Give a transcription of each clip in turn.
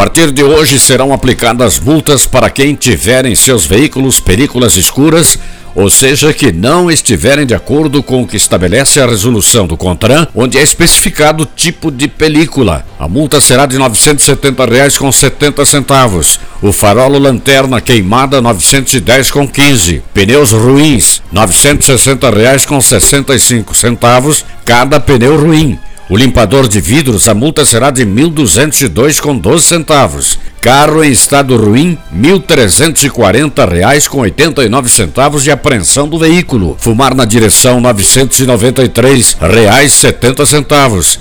partir de hoje serão aplicadas multas para quem tiver em seus veículos películas escuras ou seja, que não estiverem de acordo com o que estabelece a resolução do CONTRAN, onde é especificado o tipo de película. A multa será de R$ 970,70. O farol lanterna queimada R$ 910,15. Pneus ruins R$ 960,65 cada pneu ruim. O limpador de vidros, a multa será de R$ 1.202,12 centavos. Carro em estado ruim, R$ 1.340,89 de apreensão do veículo. Fumar na direção, R$ 993,70.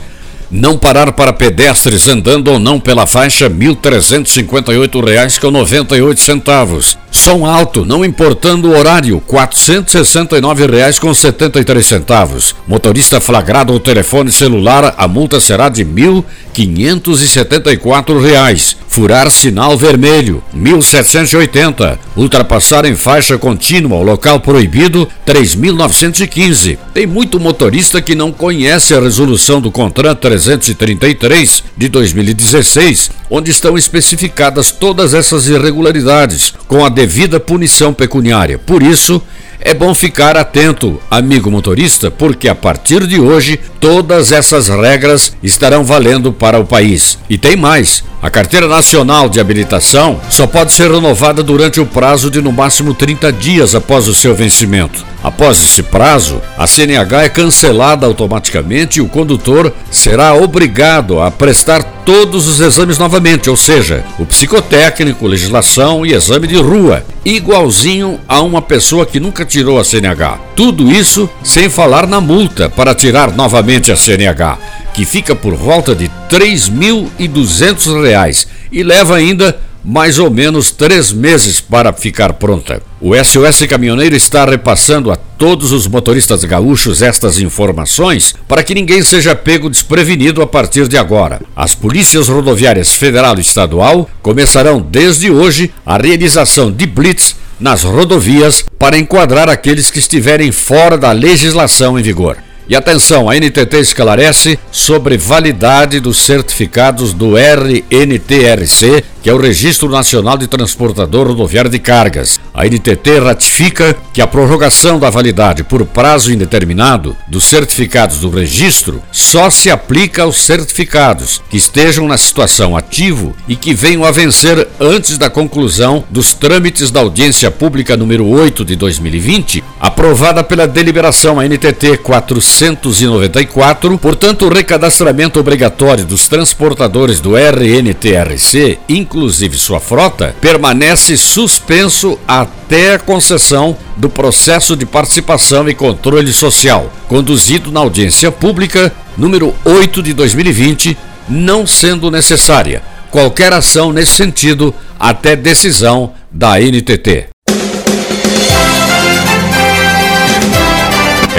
Não parar para pedestres andando ou não pela faixa R$ 1.358,98. Som alto, não importando o horário, R$ 469,73. Motorista flagrado ao telefone celular, a multa será de R$ 1.574. Furar sinal vermelho, R$ 1.780. Ultrapassar em faixa contínua o local proibido, R$ 3.915. Tem muito motorista que não conhece a resolução do CONTRAN 333 de 2016, onde estão especificadas todas essas irregularidades, com a devida punição pecuniária. Por isso, é bom ficar atento, amigo motorista, porque a partir de hoje todas essas regras estarão valendo para o país. E tem mais: a Carteira Nacional de Habilitação só pode ser renovada durante o prazo de no máximo 30 dias após o seu vencimento. Após esse prazo, a CNH é cancelada automaticamente e o condutor será obrigado a prestar todos os exames novamente, ou seja, o psicotécnico, legislação e exame de rua, igualzinho a uma pessoa que nunca tirou a CNH. Tudo isso sem falar na multa para tirar novamente a CNH, que fica por volta de R$ 3.200 e leva ainda mais ou menos três meses para ficar pronta. O SOS Caminhoneiro está repassando a todos os motoristas gaúchos estas informações para que ninguém seja pego desprevenido a partir de agora. As polícias rodoviárias federal e estadual começarão desde hoje a realização de blitz nas rodovias para enquadrar aqueles que estiverem fora da legislação em vigor. E atenção, a NTT esclarece sobre validade dos certificados do RNTRC, que é o Registro Nacional de Transportador Rodoviário de Cargas. A NTT ratifica que a prorrogação da validade por prazo indeterminado dos certificados do registro só se aplica aos certificados que estejam na situação ativo e que venham a vencer antes da conclusão dos trâmites da audiência pública número 8 de 2020, aprovada pela deliberação NTT 400 494, portanto, o recadastramento obrigatório dos transportadores do RNTRC, inclusive sua frota, permanece suspenso até a concessão do processo de participação e controle social, conduzido na audiência pública número 8 de 2020, não sendo necessária qualquer ação nesse sentido até decisão da NTT.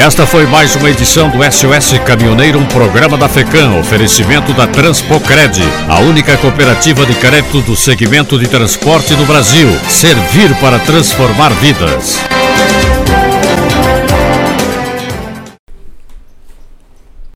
Esta foi mais uma edição do SOS Caminhoneiro, um programa da FECAM, oferecimento da Transpocred, a única cooperativa de crédito do segmento de transporte no Brasil. Servir para transformar vidas.